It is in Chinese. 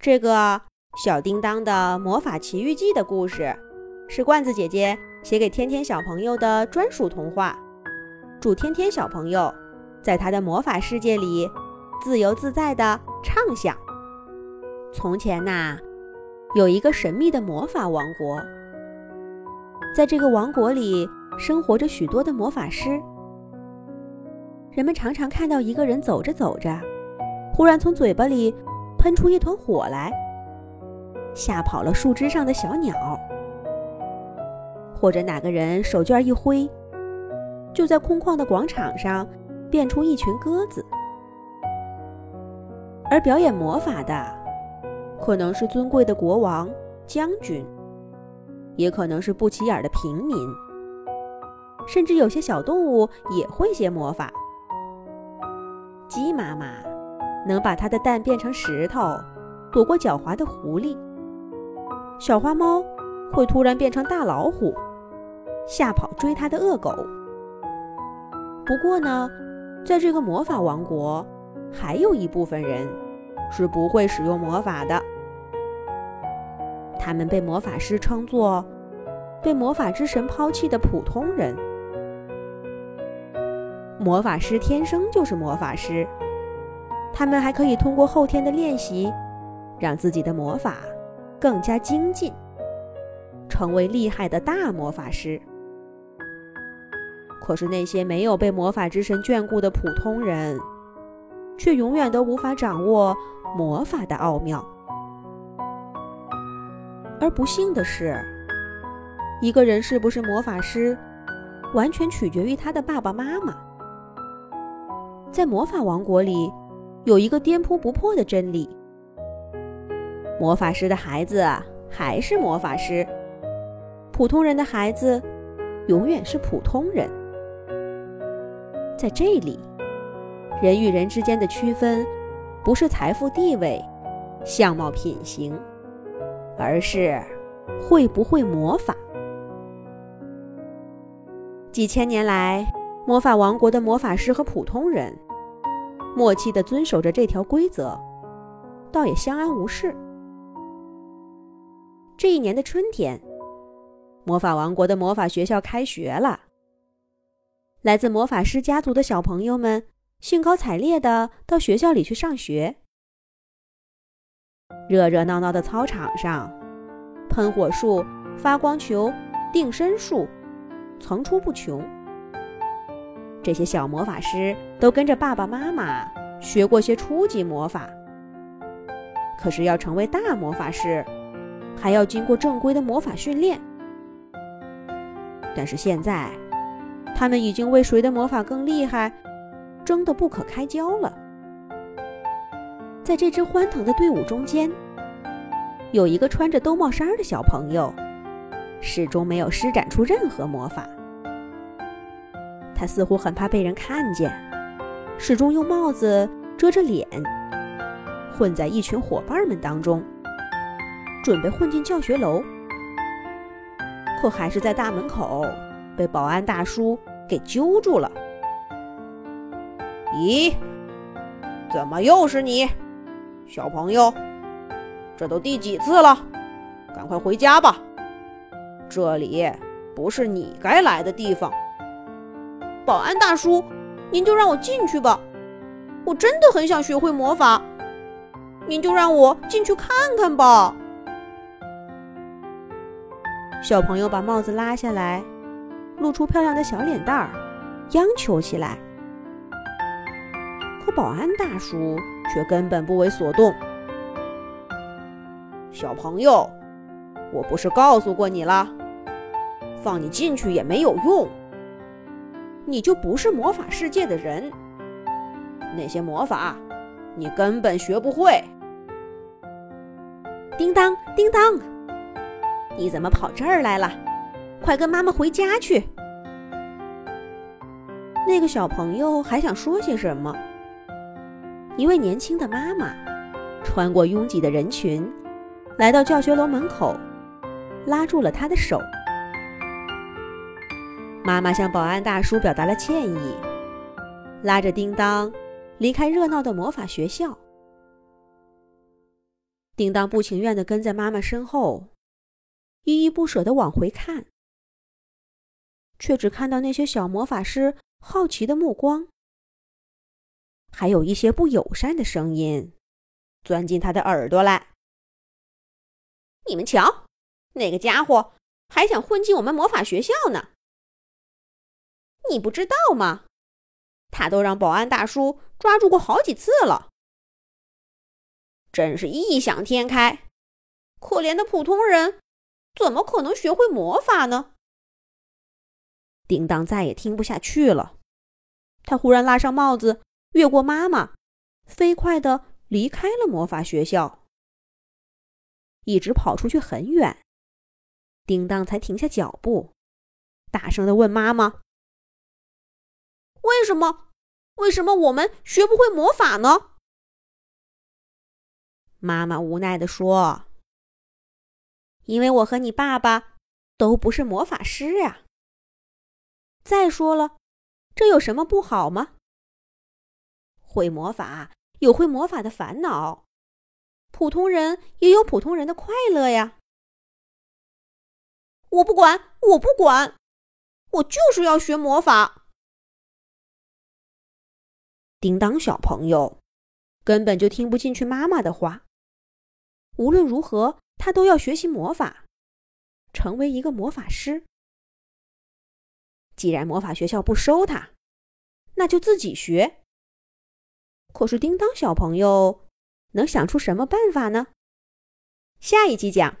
这个小叮当的魔法奇遇记的故事，是罐子姐姐写给天天小朋友的专属童话。祝天天小朋友在他的魔法世界里自由自在的畅想。从前呐，有一个神秘的魔法王国，在这个王国里生活着许多的魔法师。人们常常看到一个人走着走着，忽然从嘴巴里。喷出一团火来，吓跑了树枝上的小鸟；或者哪个人手绢一挥，就在空旷的广场上变出一群鸽子。而表演魔法的，可能是尊贵的国王、将军，也可能是不起眼的平民，甚至有些小动物也会些魔法。鸡妈妈。能把它的蛋变成石头，躲过狡猾的狐狸。小花猫会突然变成大老虎，吓跑追它的恶狗。不过呢，在这个魔法王国，还有一部分人是不会使用魔法的。他们被魔法师称作被魔法之神抛弃的普通人。魔法师天生就是魔法师。他们还可以通过后天的练习，让自己的魔法更加精进，成为厉害的大魔法师。可是那些没有被魔法之神眷顾的普通人，却永远都无法掌握魔法的奥妙。而不幸的是，一个人是不是魔法师，完全取决于他的爸爸妈妈。在魔法王国里。有一个颠扑不破的真理：魔法师的孩子还是魔法师，普通人的孩子永远是普通人。在这里，人与人之间的区分不是财富地位、相貌品行，而是会不会魔法。几千年来，魔法王国的魔法师和普通人。默契地遵守着这条规则，倒也相安无事。这一年的春天，魔法王国的魔法学校开学了。来自魔法师家族的小朋友们兴高采烈地到学校里去上学。热热闹闹的操场上，喷火术、发光球、定身术层出不穷。这些小魔法师都跟着爸爸妈妈学过些初级魔法，可是要成为大魔法师，还要经过正规的魔法训练。但是现在，他们已经为谁的魔法更厉害争得不可开交了。在这支欢腾的队伍中间，有一个穿着兜帽衫的小朋友，始终没有施展出任何魔法。他似乎很怕被人看见，始终用帽子遮着脸，混在一群伙伴们当中，准备混进教学楼。可还是在大门口被保安大叔给揪住了。咦，怎么又是你，小朋友？这都第几次了？赶快回家吧，这里不是你该来的地方。保安大叔，您就让我进去吧，我真的很想学会魔法，您就让我进去看看吧。小朋友把帽子拉下来，露出漂亮的小脸蛋儿，央求起来。可保安大叔却根本不为所动。小朋友，我不是告诉过你了，放你进去也没有用。你就不是魔法世界的人，那些魔法你根本学不会。叮当叮当，你怎么跑这儿来了？快跟妈妈回家去！那个小朋友还想说些什么，一位年轻的妈妈穿过拥挤的人群，来到教学楼门口，拉住了他的手。妈妈向保安大叔表达了歉意，拉着叮当离开热闹的魔法学校。叮当不情愿地跟在妈妈身后，依依不舍地往回看，却只看到那些小魔法师好奇的目光，还有一些不友善的声音钻进他的耳朵来。你们瞧，那个家伙还想混进我们魔法学校呢！你不知道吗？他都让保安大叔抓住过好几次了。真是异想天开！可怜的普通人，怎么可能学会魔法呢？叮当再也听不下去了，他忽然拉上帽子，越过妈妈，飞快的离开了魔法学校，一直跑出去很远。叮当才停下脚步，大声的问妈妈：“为什么？为什么我们学不会魔法呢？”妈妈无奈地说：“因为我和你爸爸都不是魔法师呀。再说了，这有什么不好吗？会魔法有会魔法的烦恼，普通人也有普通人的快乐呀。我不管，我不管，我就是要学魔法。”叮当小朋友根本就听不进去妈妈的话。无论如何，他都要学习魔法，成为一个魔法师。既然魔法学校不收他，那就自己学。可是叮当小朋友能想出什么办法呢？下一集讲。